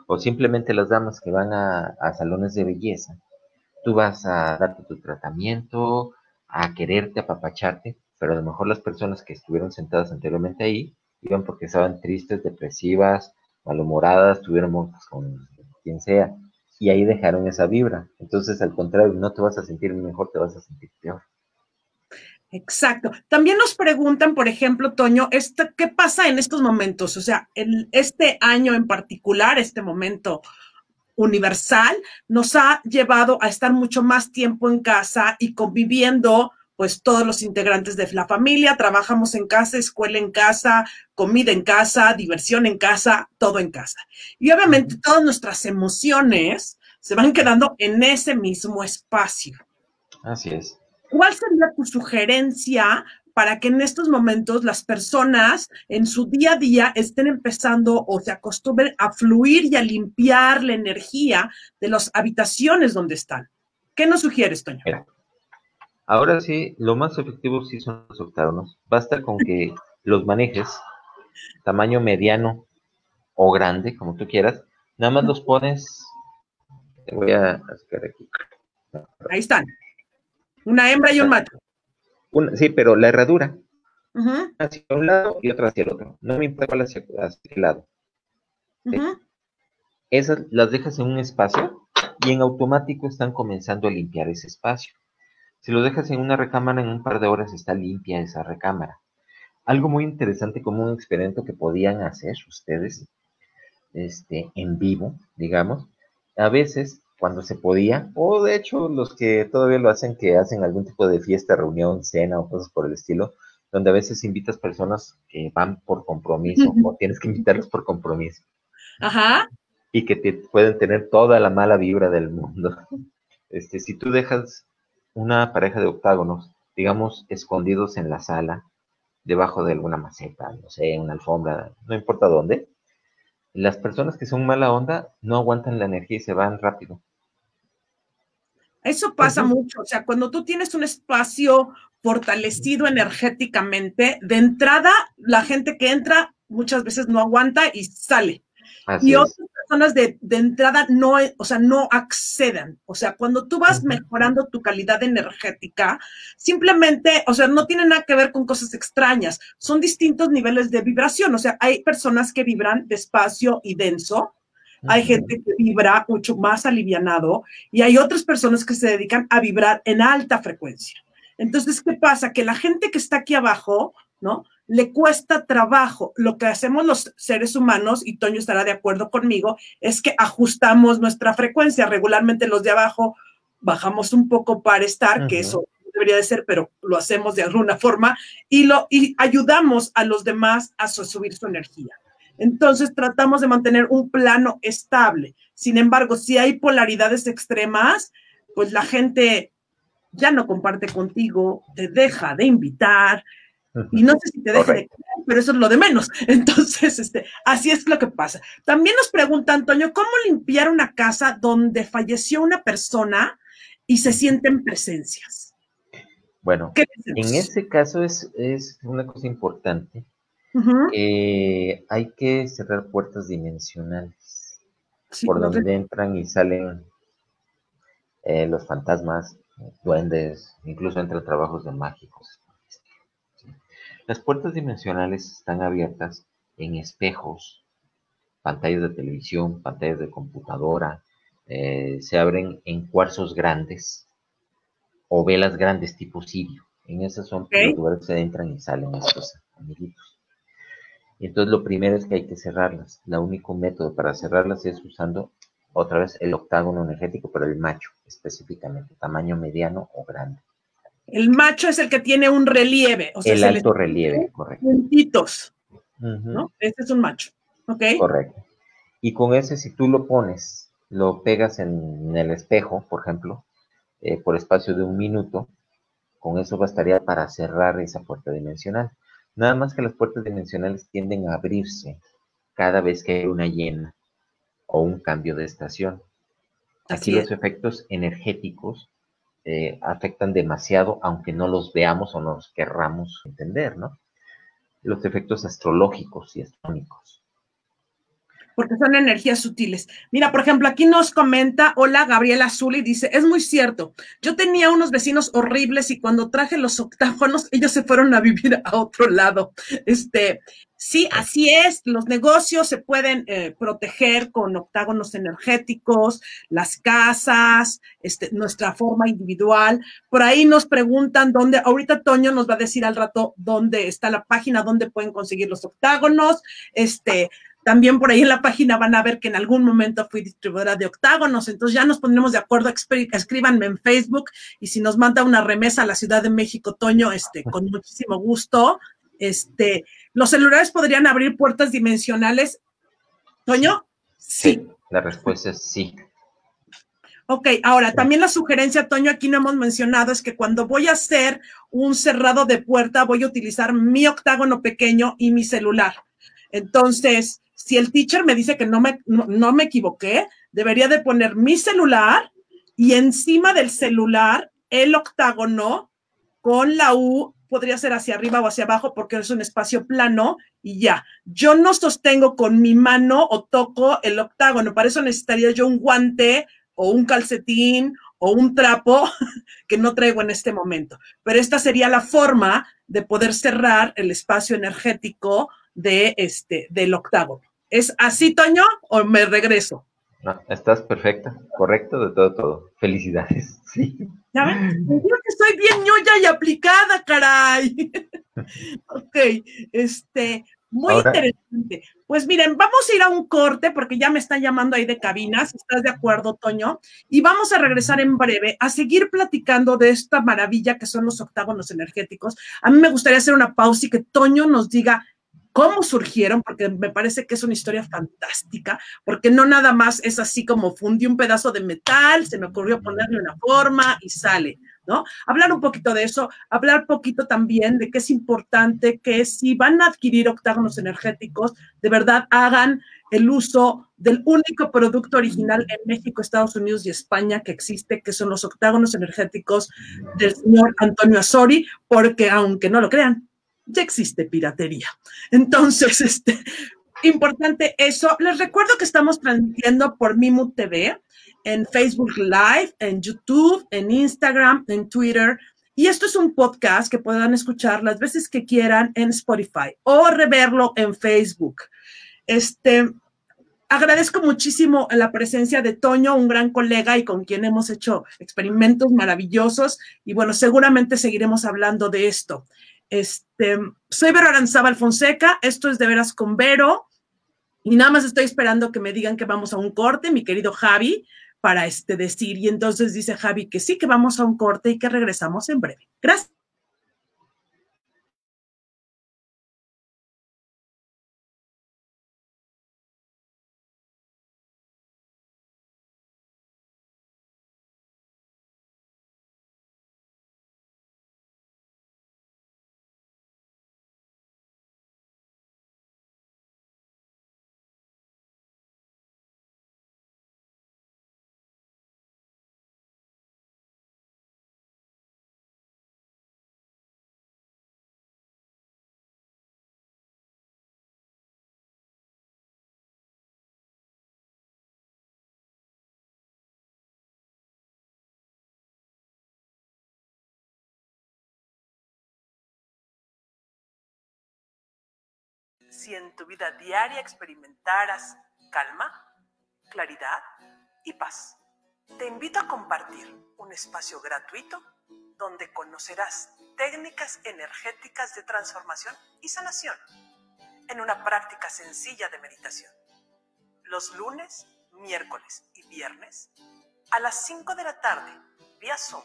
O simplemente las damas que van a, a salones de belleza, tú vas a darte tu tratamiento, a quererte, a apapacharte, pero a lo mejor las personas que estuvieron sentadas anteriormente ahí iban porque estaban tristes, depresivas, malhumoradas, tuvieron con quien sea, y ahí dejaron esa vibra. Entonces, al contrario, no te vas a sentir mejor, te vas a sentir peor. Exacto. También nos preguntan, por ejemplo, Toño, ¿qué pasa en estos momentos? O sea, en este año en particular, este momento universal, nos ha llevado a estar mucho más tiempo en casa y conviviendo, pues todos los integrantes de la familia, trabajamos en casa, escuela en casa, comida en casa, diversión en casa, todo en casa. Y obviamente todas nuestras emociones se van quedando en ese mismo espacio. Así es. ¿Cuál sería tu sugerencia para que en estos momentos las personas en su día a día estén empezando o se acostumbren a fluir y a limpiar la energía de las habitaciones donde están? ¿Qué nos sugieres, Toño? Ahora sí, lo más efectivo sí son los octágonos. Basta con que los manejes tamaño mediano o grande, como tú quieras. Nada más los pones. Te voy a sacar aquí. Ahí están. Una hembra y un macho. sí, pero la herradura. Hacia un lado y otra hacia el otro. No me importa hacia, hacia el lado. Esas las dejas en un espacio y en automático están comenzando a limpiar ese espacio. Si lo dejas en una recámara, en un par de horas está limpia esa recámara. Algo muy interesante como un experimento que podían hacer ustedes este, en vivo, digamos. A veces cuando se podía, o de hecho los que todavía lo hacen, que hacen algún tipo de fiesta, reunión, cena o cosas por el estilo, donde a veces invitas personas que van por compromiso o tienes que invitarlos por compromiso. Ajá. Y que te pueden tener toda la mala vibra del mundo. *laughs* Este, si tú dejas una pareja de octágonos, digamos, escondidos en la sala, debajo de alguna maceta, no sé, una alfombra, no importa dónde, las personas que son mala onda no aguantan la energía y se van rápido. Eso pasa mucho, o sea, cuando tú tienes un espacio fortalecido energéticamente, de entrada, la gente que entra muchas veces no aguanta y sale. y otras personas de, entrada no, o sea, no acceden. O sea, cuando tú vas mejorando tu calidad energética, simplemente, o sea, no tiene nada que ver con cosas extrañas. Son distintos niveles de vibración. O sea, hay personas que vibran despacio y denso, hay gente que vibra mucho más alivianado y hay otras personas que se dedican a vibrar en alta frecuencia. Entonces, ¿qué pasa? Que la gente que está aquí abajo, ¿no? Le cuesta trabajo. Lo que hacemos los seres humanos, y Toño estará de acuerdo conmigo, es que ajustamos nuestra frecuencia. Regularmente los de abajo bajamos un poco para estar, que eso debería de ser, pero lo hacemos de alguna forma, y, lo, y ayudamos a los demás a subir su energía. Entonces tratamos de mantener un plano estable. Sin embargo, si hay polaridades extremas, pues la gente ya no comparte contigo, te deja de invitar, y no sé si te deja de pero eso es lo de menos. *laughs* Entonces, este, así es lo que pasa. También nos pregunta Antonio, ¿cómo limpiar una casa donde falleció una persona y se sienten presencias? Bueno, en ese caso es, es una cosa importante eh, hay que cerrar puertas dimensionales por donde entran y salen eh, los fantasmas, duendes, incluso entran trabajos de mágicos. Las puertas dimensionales están abiertas en espejos, pantallas de televisión, pantallas de computadora, eh, se abren en cuarzos grandes o velas grandes tipo sirio. En esas son los lugares que se entran y salen estos amiguitos. Entonces lo primero es que hay que cerrarlas. El único método para cerrarlas es usando otra vez el octágono energético, pero el macho específicamente, tamaño mediano o grande. El macho es el que tiene un relieve. O sea, el alto relieve, correcto. Puntitos, ¿no? Este es un macho, ¿ok? Correcto. Y con ese, si tú lo pones, lo pegas en el espejo, por ejemplo, eh, por espacio de un minuto, con eso bastaría para cerrar esa puerta dimensional. Nada más que las puertas dimensionales tienden a abrirse cada vez que hay una llena o un cambio de estación. Aquí los efectos energéticos eh, afectan demasiado, aunque no los veamos o nos querramos entender, ¿no? Los efectos astrológicos y astrónicos. Porque son energías sutiles. Mira, por ejemplo, aquí nos comenta, hola, Gabriela Azul, y dice, es muy cierto, yo tenía unos vecinos horribles y cuando traje los octágonos, ellos se fueron a vivir a otro lado. Este, sí, así es, los negocios se pueden eh, proteger con octágonos energéticos, las casas, este, nuestra forma individual. Por ahí nos preguntan dónde, ahorita Toño nos va a decir al rato dónde está la página, dónde pueden conseguir los octágonos, este, también por ahí en la página van a ver que en algún momento fui distribuidora de octágonos, entonces ya nos pondremos de acuerdo, escríbanme en Facebook y si nos manda una remesa a la Ciudad de México, Toño, este, con muchísimo gusto. Este, los celulares podrían abrir puertas dimensionales. Toño, sí. La respuesta es sí. Ok, ahora también la sugerencia, Toño, aquí no hemos mencionado, es que cuando voy a hacer un cerrado de puerta, voy a utilizar mi octágono pequeño y mi celular. Entonces, si el teacher me dice que no me, no, me equivoqué, debería de poner mi celular y encima del celular el octágono con la U podría ser hacia arriba o hacia abajo porque es un espacio plano y ya. Yo no sostengo con mi mano o toco el octágono, para eso necesitaría yo un guante o un calcetín o un trapo *laughs* que no traigo en este momento. Pero esta sería la forma de poder cerrar el espacio energético de este del octágono. ¿Es así, Toño, o me regreso? No, estás perfecta, correcto, de todo, todo. Felicidades, *laughs* sí. ¿Ya ven? Yo que estoy bien ñoya y aplicada, caray. *laughs* ok, este, muy interesante. Pues miren, vamos a ir a un corte porque ya me están llamando ahí de cabinas, ¿estás de acuerdo, Toño? Y vamos a regresar en breve a seguir platicando de esta maravilla que son los octágonos energéticos. A mí me gustaría hacer una pausa y que Toño nos diga cómo surgieron, porque me parece que es una historia fantástica, porque no nada más es así como fundí un pedazo de metal, se me ocurrió ponerle una forma y sale, ¿no? Hablar un poquito de eso, hablar un poquito también de que es importante que si van a adquirir octágonos energéticos, de verdad hagan el uso del único producto original en México, Estados Unidos y España que existe, que son los octágonos energéticos del señor Antonio Asori, porque aunque no lo crean, ya existe piratería. Entonces, *laughs* este, importante eso. Les recuerdo que estamos transmitiendo por Mimu TV, en Facebook Live, en YouTube, en Instagram, en Twitter. Y esto es un podcast que puedan escuchar las veces que quieran en Spotify o reverlo en Facebook. Este, agradezco muchísimo la presencia de Toño, un gran colega y con quien hemos hecho experimentos maravillosos. Y bueno, seguramente seguiremos hablando de esto. Este, soy Vero Aranzábal Fonseca, esto es de veras con Vero, y nada más estoy esperando que me digan que vamos a un corte, mi querido Javi, para este decir, y entonces dice Javi que sí, que vamos a un corte y que regresamos en breve. Gracias. Si en tu vida diaria experimentaras calma, claridad y paz. Te invito a compartir un espacio gratuito donde conocerás técnicas energéticas de transformación y sanación en una práctica sencilla de meditación. Los lunes, miércoles y viernes a las 5 de la tarde vía Zoom.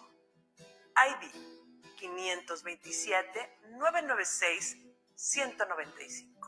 ID 527 996 195.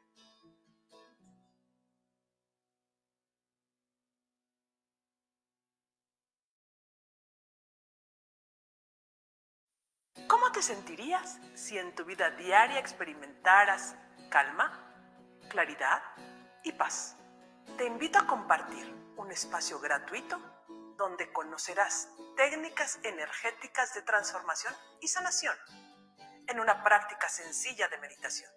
¿Cómo te sentirías si en tu vida diaria experimentaras calma, claridad y paz? Te invito a compartir un espacio gratuito donde conocerás técnicas energéticas de transformación y sanación en una práctica sencilla de meditación.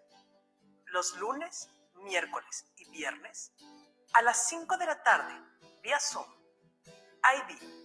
Los lunes, miércoles y viernes a las 5 de la tarde vía Zoom. ID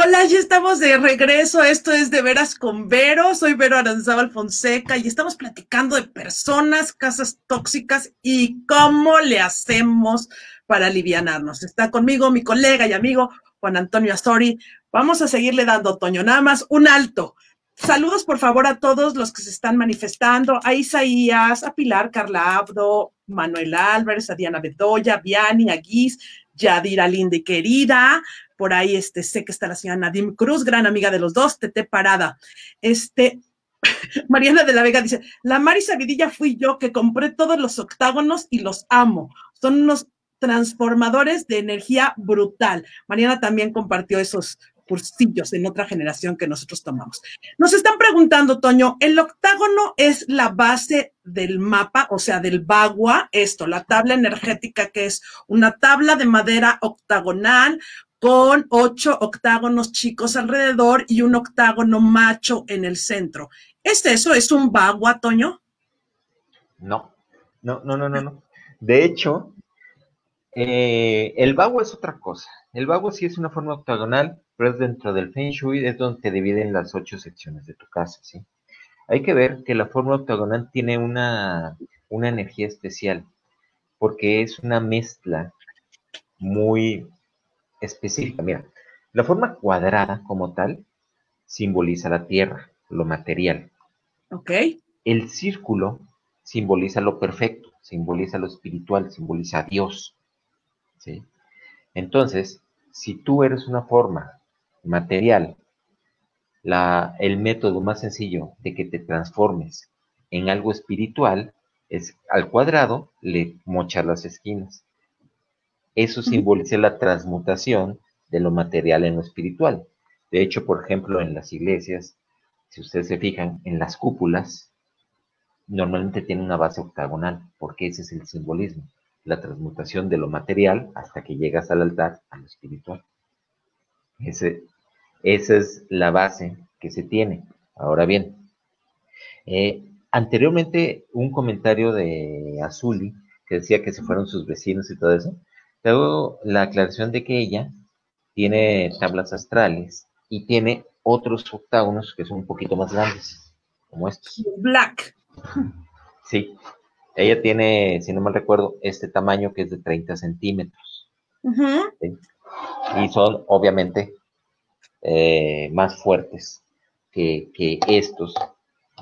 Hola, ya estamos de regreso. Esto es De Veras con Vero. Soy Vero Aranzábal Fonseca y estamos platicando de personas, casas tóxicas y cómo le hacemos para alivianarnos. Está conmigo mi colega y amigo Juan Antonio Astori. Vamos a seguirle dando, Toño, nada más un alto. Saludos, por favor, a todos los que se están manifestando, a Isaías, a Pilar Carla Abdo, Manuel Álvarez, a Diana Bedoya, Viani, a Guis, Yadira Linda y querida, por ahí este, sé que está la señora Nadim Cruz, gran amiga de los dos, Tete Parada. Este, *laughs* Mariana de la Vega dice, la Mari Sabidilla fui yo que compré todos los octágonos y los amo. Son unos transformadores de energía brutal. Mariana también compartió esos cursillos en otra generación que nosotros tomamos. Nos están preguntando, Toño, el octágono es la base del mapa, o sea, del bagua, esto, la tabla energética que es una tabla de madera octagonal con ocho octágonos chicos alrededor y un octágono macho en el centro. ¿Es eso? ¿Es un bagua, Toño? No, no, no, no, no, no. De hecho, eh, el bagua es otra cosa. El bagua sí es una forma octagonal, pero es dentro del Feng Shui, es donde te dividen las ocho secciones de tu casa, ¿sí? Hay que ver que la forma octagonal tiene una, una energía especial, porque es una mezcla muy específica. Mira, la forma cuadrada como tal simboliza la tierra, lo material. Ok. El círculo simboliza lo perfecto, simboliza lo espiritual, simboliza a Dios. ¿sí? Entonces, si tú eres una forma material, la, el método más sencillo de que te transformes en algo espiritual es al cuadrado le mochas las esquinas. Eso simboliza la transmutación de lo material en lo espiritual. De hecho, por ejemplo, en las iglesias, si ustedes se fijan, en las cúpulas, normalmente tienen una base octagonal, porque ese es el simbolismo, la transmutación de lo material hasta que llegas al altar, a lo espiritual. Ese, esa es la base que se tiene. Ahora bien, eh, anteriormente un comentario de Azuli que decía que se fueron sus vecinos y todo eso. Hago la aclaración de que ella tiene tablas astrales y tiene otros octágonos que son un poquito más grandes, como estos. Black. Sí, ella tiene, si no mal recuerdo, este tamaño que es de 30 centímetros. Y son obviamente eh, más fuertes que, estos.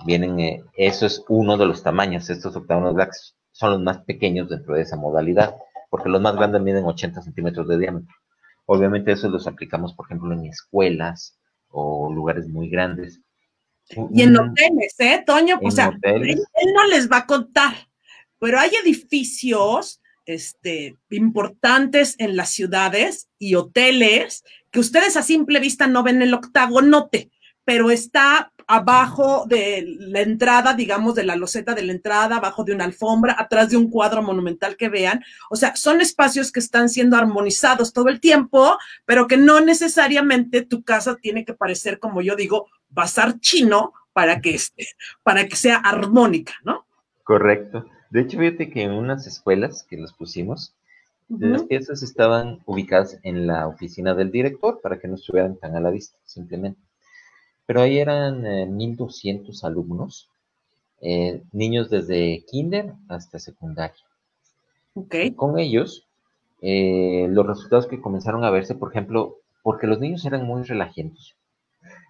Vienen, eh, eso es uno de los tamaños, estos octágonos blacks son los más pequeños dentro de esa modalidad porque los más grandes miden 80 centímetros de diámetro. Obviamente eso los aplicamos, por ejemplo, en escuelas o lugares muy grandes. Y en hoteles, ¿eh, Toño? o sea, él, no les va a contar, pero hay edificios este, importantes en las ciudades y hoteles que ustedes a simple vista no ven el octagonote, pero está abajo de la entrada, digamos, de la loseta de la entrada, abajo de una alfombra, atrás de un cuadro monumental que vean. O sea, son espacios que están siendo armonizados todo el tiempo, pero que no necesariamente tu casa tiene que parecer, como yo digo, bazar chino para que, este, para que sea armónica, ¿no? Correcto. De hecho, fíjate que en unas escuelas que los pusimos, las piezas estaban ubicadas en la oficina del director para que no estuvieran tan a la vista, simplemente. Pero ahí eran 1.200 eh, alumnos, eh, niños desde kinder hasta secundaria. Okay. Con ellos, eh, los resultados que comenzaron a verse, por ejemplo, porque los niños eran muy relajentos.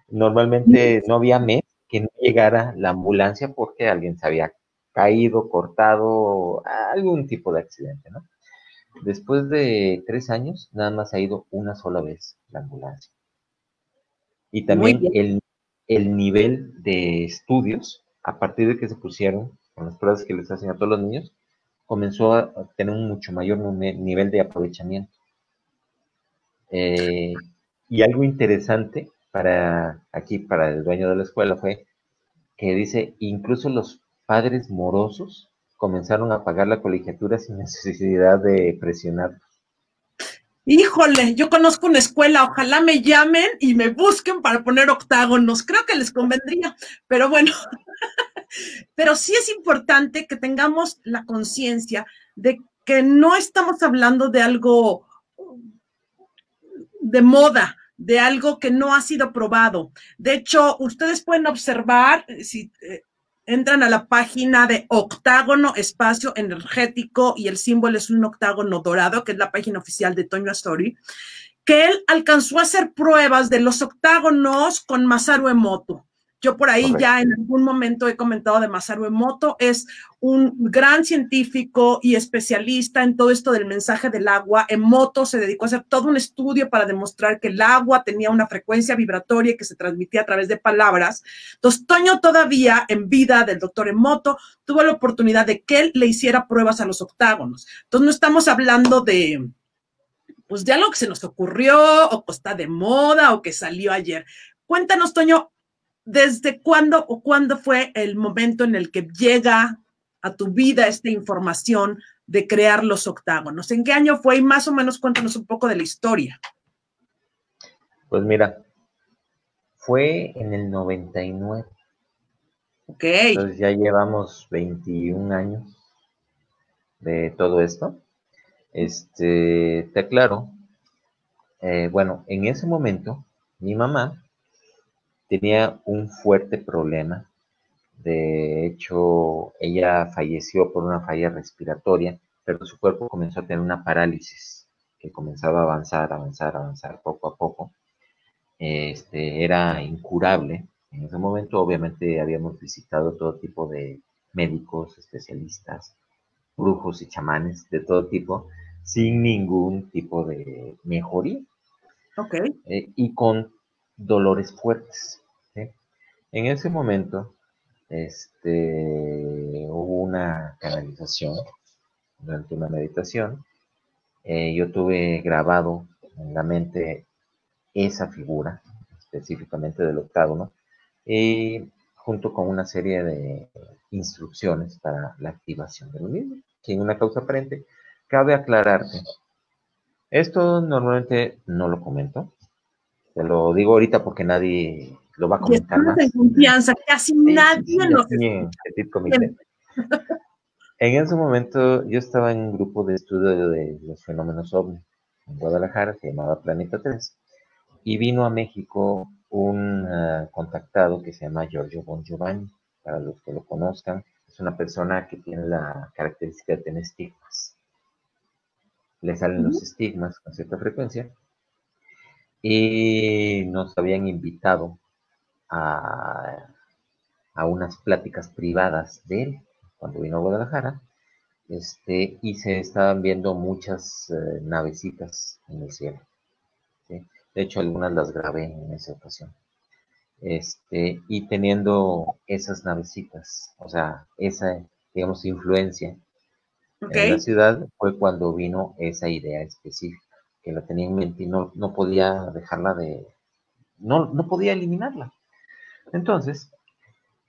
Normalmente no había mes que no llegara la ambulancia porque alguien se había caído, cortado, algún tipo de accidente, ¿no? Después de tres años, nada más ha ido una sola vez la ambulancia. Y también el, el, nivel de estudios, a partir de que se pusieron con las pruebas que les hacen a todos los niños, comenzó a tener un mucho mayor nivel de aprovechamiento. Eh, y algo interesante para aquí, para el dueño de la escuela, fue que dice, incluso los padres morosos comenzaron a pagar la colegiatura sin necesidad de presionar. Híjole, yo conozco una escuela, ojalá me llamen y me busquen para poner octágonos, creo que les convendría, pero bueno, *laughs* pero sí es importante que tengamos la conciencia de que no estamos hablando de algo de moda, de algo que no ha sido probado. De hecho, ustedes pueden observar, si eh, entran a la página de Octágono Espacio Energético y el símbolo es un octágono dorado, que es la página oficial de Toño Astori, que él alcanzó a hacer pruebas de los octágonos con Masaru Emoto. Yo por ahí ya en algún momento he comentado de Masaru Emoto, es un gran científico y especialista en todo esto del mensaje del agua. Emoto se dedicó a hacer todo un estudio para demostrar que el agua tenía una frecuencia vibratoria que se transmitía a través de palabras. Entonces, Toño todavía en vida del doctor Emoto tuvo la oportunidad de que él le hiciera pruebas a los octágonos. Entonces, no estamos hablando de, pues de algo que se nos ocurrió o que está de moda o que salió ayer. Cuéntanos, Toño, ¿desde cuándo o cuándo fue el momento en el que llega a tu vida esta información de crear los octágonos? ¿En qué año fue? Y más o menos cuéntanos un poco de la historia. Pues mira, fue en el 99. Ok. Entonces ya llevamos 21 años de todo esto. Este, te aclaro, eh, bueno, en ese momento mi mamá tenía un fuerte problema. De hecho, ella falleció por una falla respiratoria, pero su cuerpo comenzó a tener una parálisis que comenzaba a avanzar, avanzar, avanzar poco a poco. Este, era incurable. En ese momento, obviamente, habíamos visitado todo tipo de médicos, especialistas, brujos y chamanes de todo tipo, sin ningún tipo de mejoría. Ok. Eh, y con dolores fuertes. En ese momento este, hubo una canalización durante una meditación. Eh, yo tuve grabado en la mente esa figura, específicamente del octágono, y junto con una serie de instrucciones para la activación del mismo. Sin una causa aparente, cabe aclararte. Esto normalmente no lo comento, te lo digo ahorita porque nadie lo va a comentar más. en confianza, casi nadie nos *laughs* en, en ese momento yo estaba en un grupo de estudio de los fenómenos ovni en Guadalajara, se llamaba Planeta 3, y vino a México un ah, contactado que se llama Giorgio Bon Giovanni, para los que lo conozcan, es una persona que tiene la característica de tener estigmas. Le salen los estigmas con cierta frecuencia y nos habían invitado a, unas pláticas privadas de él cuando vino a Guadalajara este, y se estaban viendo muchas eh, navecitas en el cielo. De hecho, algunas las grabé en esa ocasión. Este, y teniendo esas navecitas, o sea, esa, digamos, influencia en la ciudad, fue cuando vino esa idea específica que la tenía en mente y no, no podía dejarla de, no, no podía eliminarla. Entonces,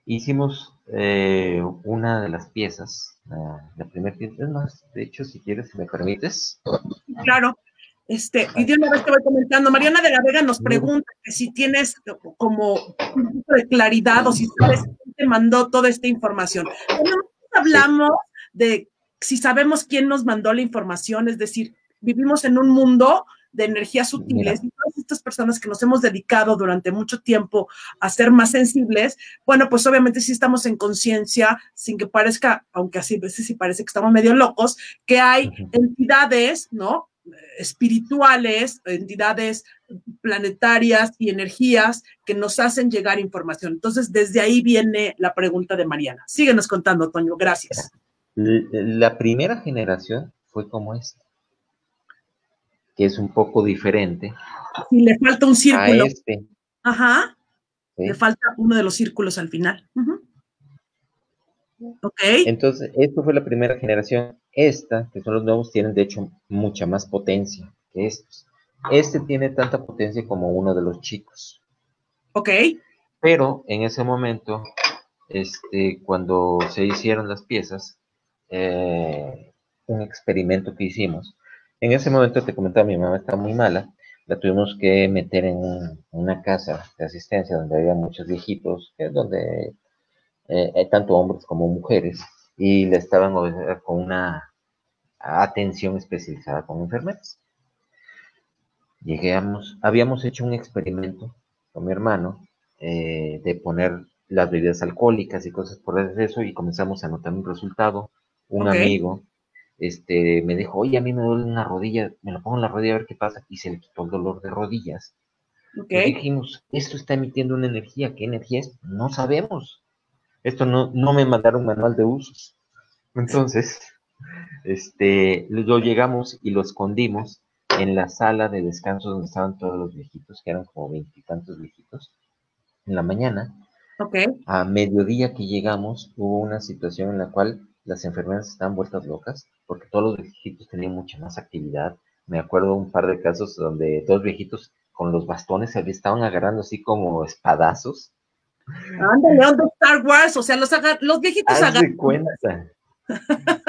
hicimos eh, una de las piezas, la, primera pieza, es más, de hecho, si quieres, si me permites. Claro. Este, y de una vez te voy comentando, Mariana de la Vega nos pregunta que si tienes como un poco de claridad o si sabes quién te mandó toda esta información. Cuando hablamos de si sabemos quién nos mandó la información, es decir, vivimos en un mundo de energías sutiles y todas estas personas que nos hemos dedicado durante mucho tiempo a ser más sensibles, bueno, pues obviamente sí estamos en conciencia, sin que parezca, aunque así a veces sí parece que estamos medio locos, que hay entidades, ¿no? espirituales, entidades planetarias y energías que nos hacen llegar información. Entonces, desde ahí viene la pregunta de Mariana. Síguenos contando, Toño, gracias. La primera generación fue como esta que es un poco diferente. Y le falta un círculo. Este. Ajá. Le falta uno de los círculos al final. Ok. Entonces, esto fue la primera generación. Esta, que son los nuevos, tienen de hecho mucha más potencia que estos. Este tiene tanta potencia como uno de los chicos. Ok. Pero en ese momento, este, cuando se hicieron las piezas, eh, un experimento que hicimos, en ese momento te comentaba, mi mamá está muy mala, la tuvimos que meter en una casa de asistencia donde había muchos viejitos, que es donde eh, hay tanto hombres como mujeres, y le estaban con una atención especializada con enfermeras. Llegamos, habíamos hecho un experimento con mi hermano eh, de poner las bebidas alcohólicas y cosas por eso y comenzamos a notar un resultado. Un amigo este, me dijo, oye, a mí me duele una rodilla, me lo pongo en la rodilla a ver qué pasa, y se le quitó el dolor de rodillas. Y dijimos, esto está emitiendo una energía, ¿qué energía es? No sabemos. Esto no, no me mandaron manual de usos. Entonces, este, lo llegamos y lo escondimos en la sala de descanso donde estaban todos los viejitos, que eran como veintitantos viejitos, en la mañana. Okay. A mediodía que llegamos, hubo una situación en la cual las enfermeras estaban vueltas locas porque todos los viejitos tenían mucha más actividad. Me acuerdo un par de casos donde dos viejitos con los bastones se estaban agarrando así como espadazos. Ándale, Star Wars, o sea, los, los viejitos agarran. cuenta.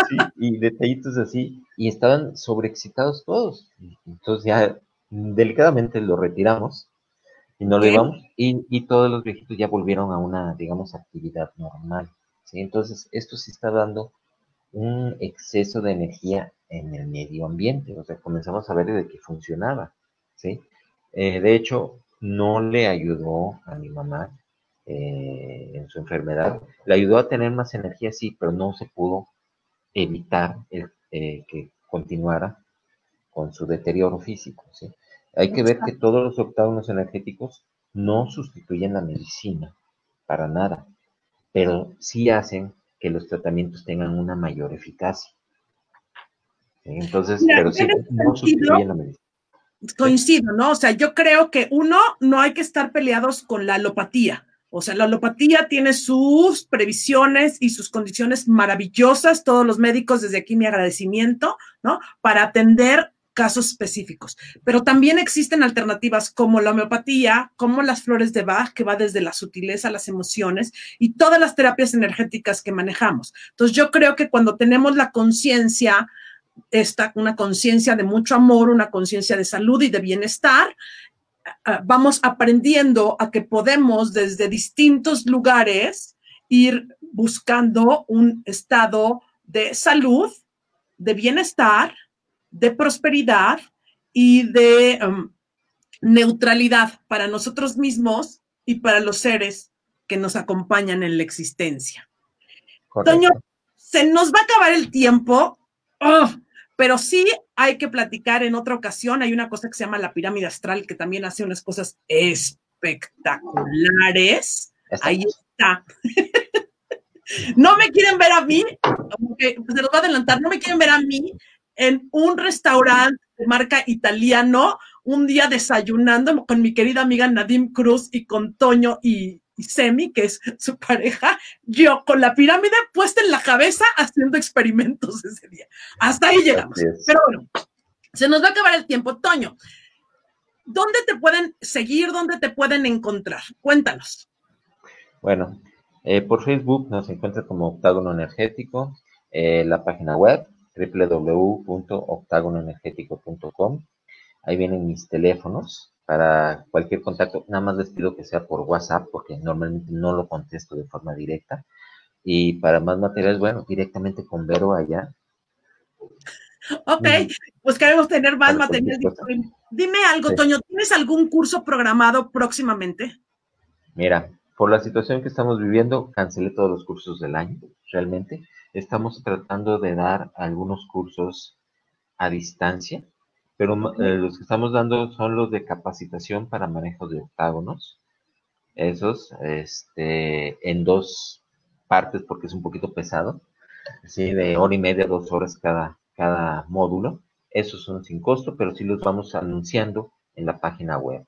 Sí, y detallitos así, y estaban sobreexcitados todos. Entonces ya delicadamente lo retiramos y no lo llevamos, y, y todos los viejitos ya volvieron a una, digamos, actividad normal. Entonces, esto sí está dando un exceso de energía en el medio ambiente, o sea, comenzamos a ver de que funcionaba, ¿sí? Eh, de hecho, no le ayudó a mi mamá eh, en su enfermedad, le ayudó a tener más energía, sí, pero no se pudo evitar eh, que continuara con su deterioro físico, ¿sí? Hay que ver que todos los octágonos energéticos no sustituyen la medicina, para nada pero sí hacen que los tratamientos tengan una mayor eficacia. Entonces, pero sí no sustituyen la medicina. Coincido, ¿no? O sea, yo creo que uno, no hay que estar peleados con la alopatía. O sea, la alopatía tiene sus previsiones y sus condiciones maravillosas. Todos los médicos, desde aquí mi agradecimiento, ¿no? Para atender casos específicos. Pero también existen alternativas como la homeopatía, como las flores de Bach, que va desde la sutileza las emociones y todas las terapias energéticas que manejamos. Entonces, yo creo que cuando tenemos la conciencia, esta, una conciencia de mucho amor, una conciencia de salud y de bienestar, ah, vamos aprendiendo a que podemos desde distintos lugares ir buscando un estado de salud, de bienestar, de prosperidad y de um, neutralidad para nosotros mismos y para los seres que nos acompañan en la existencia. Toño, se nos va a acabar el tiempo, oh, pero sí hay que platicar en otra ocasión. Hay una cosa que se llama la pirámide astral que también hace unas cosas espectaculares. Ahí está. *laughs* no me quieren ver a mí, se los va a adelantar, no me quieren ver a mí en un restaurante de marca italiano, un día desayunando con mi querida amiga Nadim Cruz y con Toño y, Semi, que es su pareja, yo con la pirámide puesta en la cabeza haciendo experimentos ese día. Hasta ahí llegamos. Pero bueno, se nos va a acabar el tiempo. Toño, ¿dónde te pueden seguir? ¿Dónde te pueden encontrar? Cuéntanos. Bueno, eh, por Facebook nos encuentra como Octágono Energético, eh, la página web www.octagonoenergético.com. Ahí vienen mis teléfonos para cualquier contacto. Nada más les pido que sea por WhatsApp porque normalmente no lo contesto de forma directa. Y para más materiales, bueno, directamente con Vero allá. Ok, pues queremos tener más material Dime algo, Toño, ¿tienes algún curso programado próximamente? Mira, por la situación que estamos viviendo, cancelé todos los cursos del año, realmente. Estamos tratando de dar algunos cursos a distancia, pero eh, los que estamos dando son los de capacitación para manejo de octágonos. Esos, este, en dos partes porque es un poquito pesado, así de hora y media, dos horas cada, cada módulo. Esos son sin costo, pero sí los vamos anunciando en la página web.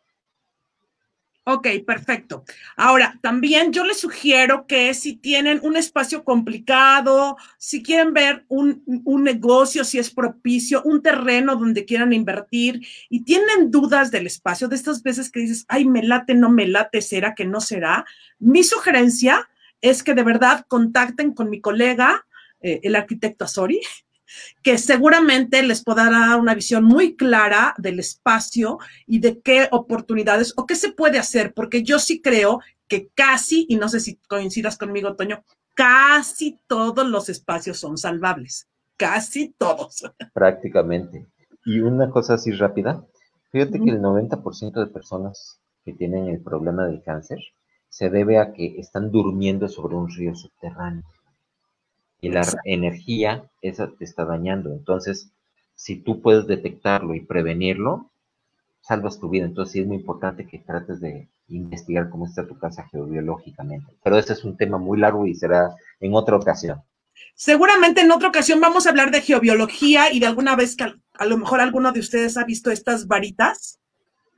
Ok, perfecto. Ahora, también yo les sugiero que si tienen un espacio complicado, si quieren ver un, un, negocio, si es propicio, un terreno donde quieran invertir y tienen dudas del espacio, de estas veces que dices, ay, me late, no me late, será que no será, mi sugerencia es que de verdad contacten con mi colega, eh, el arquitecto Azori, que seguramente les podrá dar una visión muy clara del espacio y de qué oportunidades o qué se puede hacer, porque yo sí creo que casi, y no sé si coincidas conmigo, Toño, casi todos los espacios son salvables, casi todos. Prácticamente. Y una cosa así rápida, fíjate que el 90% de personas que tienen el problema del cáncer se debe a que están durmiendo sobre un río subterráneo y la energía esa te está dañando. Entonces, si tú puedes detectarlo y prevenirlo, salvas tu vida. Entonces, sí es muy importante que trates de investigar cómo está tu casa geobiológicamente. Pero ese es un tema muy largo y será en otra ocasión. Seguramente en otra ocasión vamos a hablar de geobiología y de alguna vez que a lo mejor alguno de ustedes ha visto estas varitas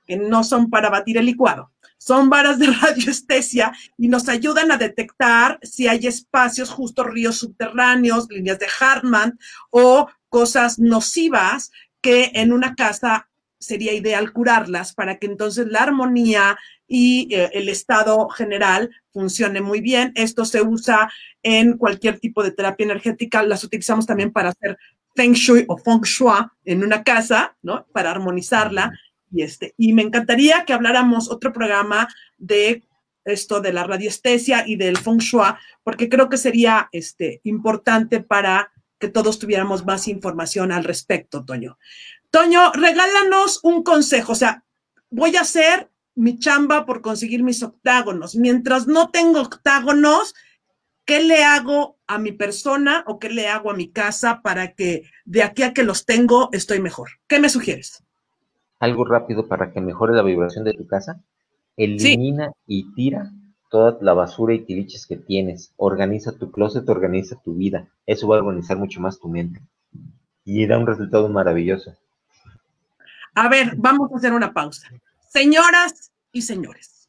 que no son para batir el licuado son varas de *laughs* radioestesia y nos ayudan a detectar si hay espacios, justo ríos subterráneos, líneas de Hartmann o cosas nocivas que en una casa sería ideal curarlas para que entonces la armonía y eh, el estado general funcione muy bien. Esto se usa en cualquier tipo de terapia energética. Las utilizamos también para hacer feng shui o feng shui en una casa, ¿no? Para armonizarla y, este, y me encantaría que habláramos otro programa de esto de la radiestesia y del feng shui, porque creo que sería este, importante para que todos tuviéramos más información al respecto, Toño. Toño, regálanos un consejo, o sea, voy a hacer mi chamba por conseguir mis octágonos. Mientras no tengo octágonos, ¿qué le hago a mi persona o qué le hago a mi casa para que de aquí a que los tengo estoy mejor? ¿Qué me sugieres? Algo rápido para que mejore la vibración de tu casa, elimina y tira toda la basura y tiliches que tienes. Organiza tu closet, organiza tu vida. Eso va a organizar mucho más tu mente. Y da un resultado maravilloso. A ver, vamos a hacer una pausa. Señoras y señores,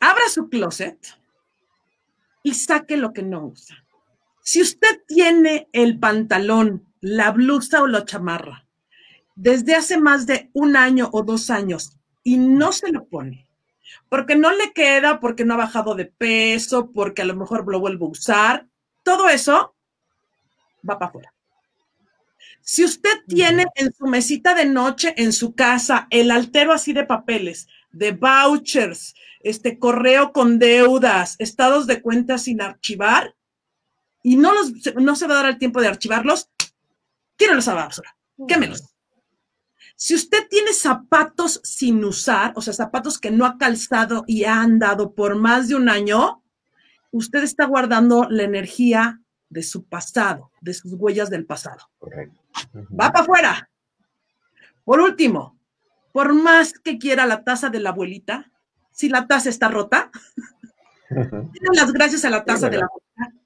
abra su closet y saque lo que no usa. Si usted tiene el pantalón, la blusa o la chamarra desde hace más de un año o dos años y no se lo pone, porque no le queda, porque no ha bajado de peso, porque a lo mejor lo vuelvo a usar, todo eso va para afuera. Si usted tiene en su mesita de noche en su casa el altero así de papeles, de vouchers, este correo con deudas, estados de cuentas sin archivar, y no, los, no se va a dar el tiempo de archivarlos, tírelos a la basura, quémelos. Si usted tiene zapatos sin usar, o sea, zapatos que no ha calzado y ha andado por más de un año, usted está guardando la energía de su pasado, de sus huellas del pasado. Correcto. Va para afuera. Por último, por más que quiera la taza de la abuelita, si la taza está rota, *laughs* tiene las gracias a la taza de la abuelita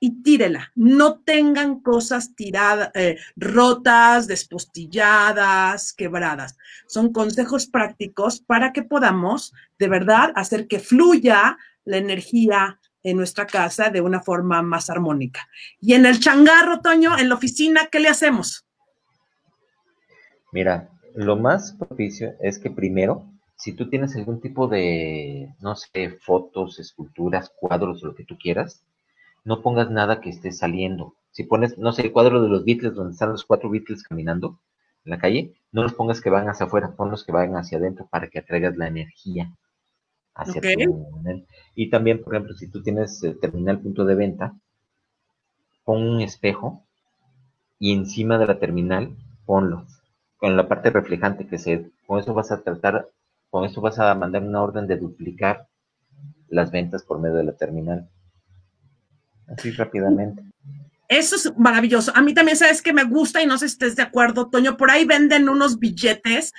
y tírela. No tengan cosas tiradas, eh, rotas, despostilladas, quebradas. Son consejos prácticos para que podamos de verdad hacer que fluya la energía en nuestra casa de una forma más armónica. Y en el changarro, Toño, en la oficina, ¿qué le hacemos? Mira, lo más propicio es que primero, si tú tienes algún tipo de, no sé, fotos, esculturas, cuadros, lo que tú quieras, no pongas nada que esté saliendo. Si pones, no sé, el cuadro de los Beatles donde están los cuatro Beatles caminando, la calle, no los pongas que van hacia afuera, ponlos que vayan hacia adentro para que atraigas la energía hacia tu Y también, por ejemplo, si tú tienes el terminal punto de venta, pon un espejo y encima de la terminal ponlo con la parte reflejante que se, con eso vas a tratar, con eso vas a mandar una orden de duplicar las ventas por medio de la terminal. Así rápidamente. Eso es maravilloso. A mí también sabes que me gusta y no sé si estés de acuerdo, Toño. Por ahí venden unos billetes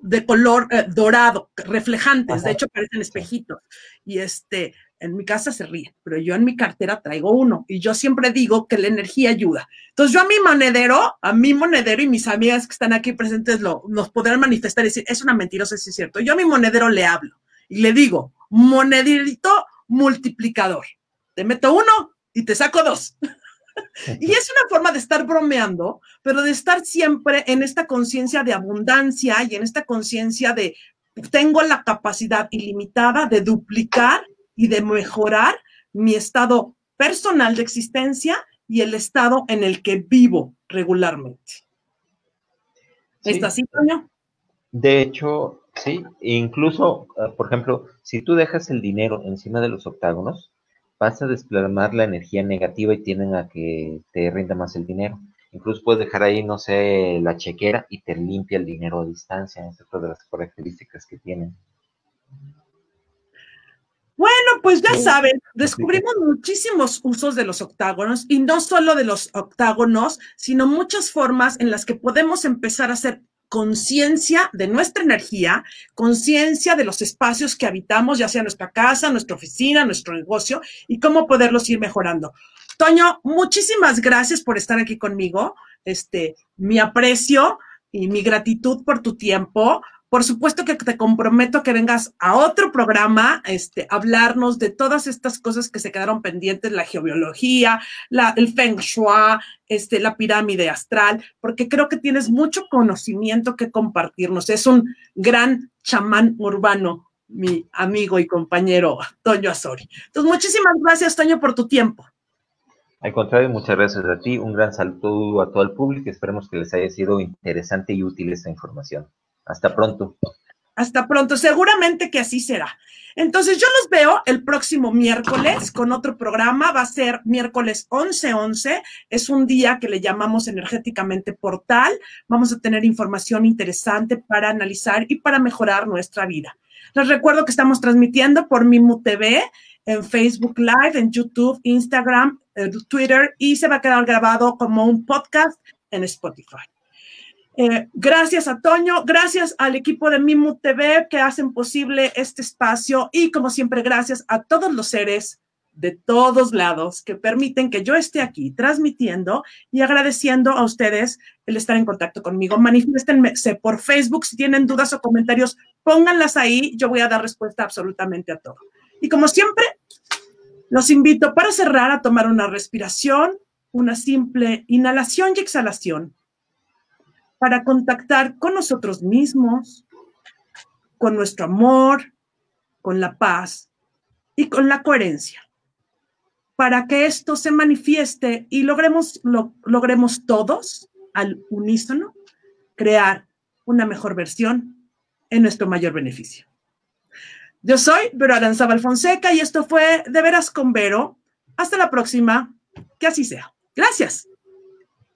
de color eh, dorado, reflejantes, de hecho parecen espejitos. Y este, en mi casa se ríe, pero yo en mi cartera traigo uno y yo siempre digo que la energía ayuda. Entonces yo a mi monedero, a mi monedero y mis amigas que están aquí presentes lo, nos podrán manifestar y decir, es una mentira, si es cierto. Yo a mi monedero le hablo y le digo, monederito multiplicador. Te meto uno y te saco dos. y es una forma de estar bromeando, pero de estar siempre en esta conciencia de abundancia y en esta conciencia de tengo la capacidad ilimitada de duplicar y de mejorar mi estado personal de existencia y el estado en el que vivo regularmente. ¿Está así, Toño? De hecho, sí, incluso, ah, por ejemplo, si tú dejas el dinero encima de los octágonos, vas a desplomar la energía negativa y tienden a que te rinda más el dinero. Incluso puedes dejar ahí, no sé, la chequera y te limpia el dinero a distancia. Esa es otra de las características que tienen. Bueno, pues ya saben, descubrimos muchísimos usos de los octágonos y no solo de los octágonos, sino muchas formas en las que podemos empezar a hacer conciencia de nuestra energía, conciencia de los espacios que habitamos, ya sea nuestra casa, nuestra oficina, nuestro negocio, y cómo poderlos ir mejorando. Toño, muchísimas gracias por estar aquí conmigo. Este, mi aprecio y mi gratitud por tu tiempo. Por supuesto que te comprometo que vengas a otro programa, este, hablarnos de todas estas cosas que se quedaron pendientes, la geobiología, el feng shui, este, la pirámide astral, porque creo que tienes mucho conocimiento que compartirnos. Es un gran chamán urbano, mi amigo y compañero Toño Azori. Entonces, muchísimas gracias, Toño, por tu tiempo. Al contrario, muchas gracias a ti. Un gran saludo a todo el público. Esperemos que les haya sido interesante y útil esta información. Hasta pronto. Hasta pronto, seguramente que así será. Entonces yo los veo el próximo miércoles con otro programa, va a ser miércoles 11-11, es un día que le llamamos energéticamente portal, vamos a tener información interesante para analizar y para mejorar nuestra vida. Les recuerdo que estamos transmitiendo por Mimu TV, en Facebook Live, en YouTube, Instagram, eh, Twitter y se va a quedar grabado como un podcast en Spotify. Eh, gracias a Toño, gracias al equipo de Mimu TV que hacen posible este espacio y como siempre gracias a todos los seres de todos lados que permiten que yo esté aquí transmitiendo y agradeciendo a ustedes el estar en contacto conmigo. Manifiéstense por Facebook si tienen dudas o comentarios, pónganlas ahí, yo voy a dar respuesta absolutamente a todo. Y como siempre, los invito para cerrar a tomar una respiración, una simple inhalación y exhalación para contactar con nosotros mismos, con nuestro amor, con la paz y con la coherencia. Para que esto se manifieste y logremos, lo, logremos todos al unísono crear una mejor versión en nuestro mayor beneficio. Yo soy Vero Aranzaba Fonseca y esto fue De Veras con Vero. Hasta la próxima. Que así sea. Gracias.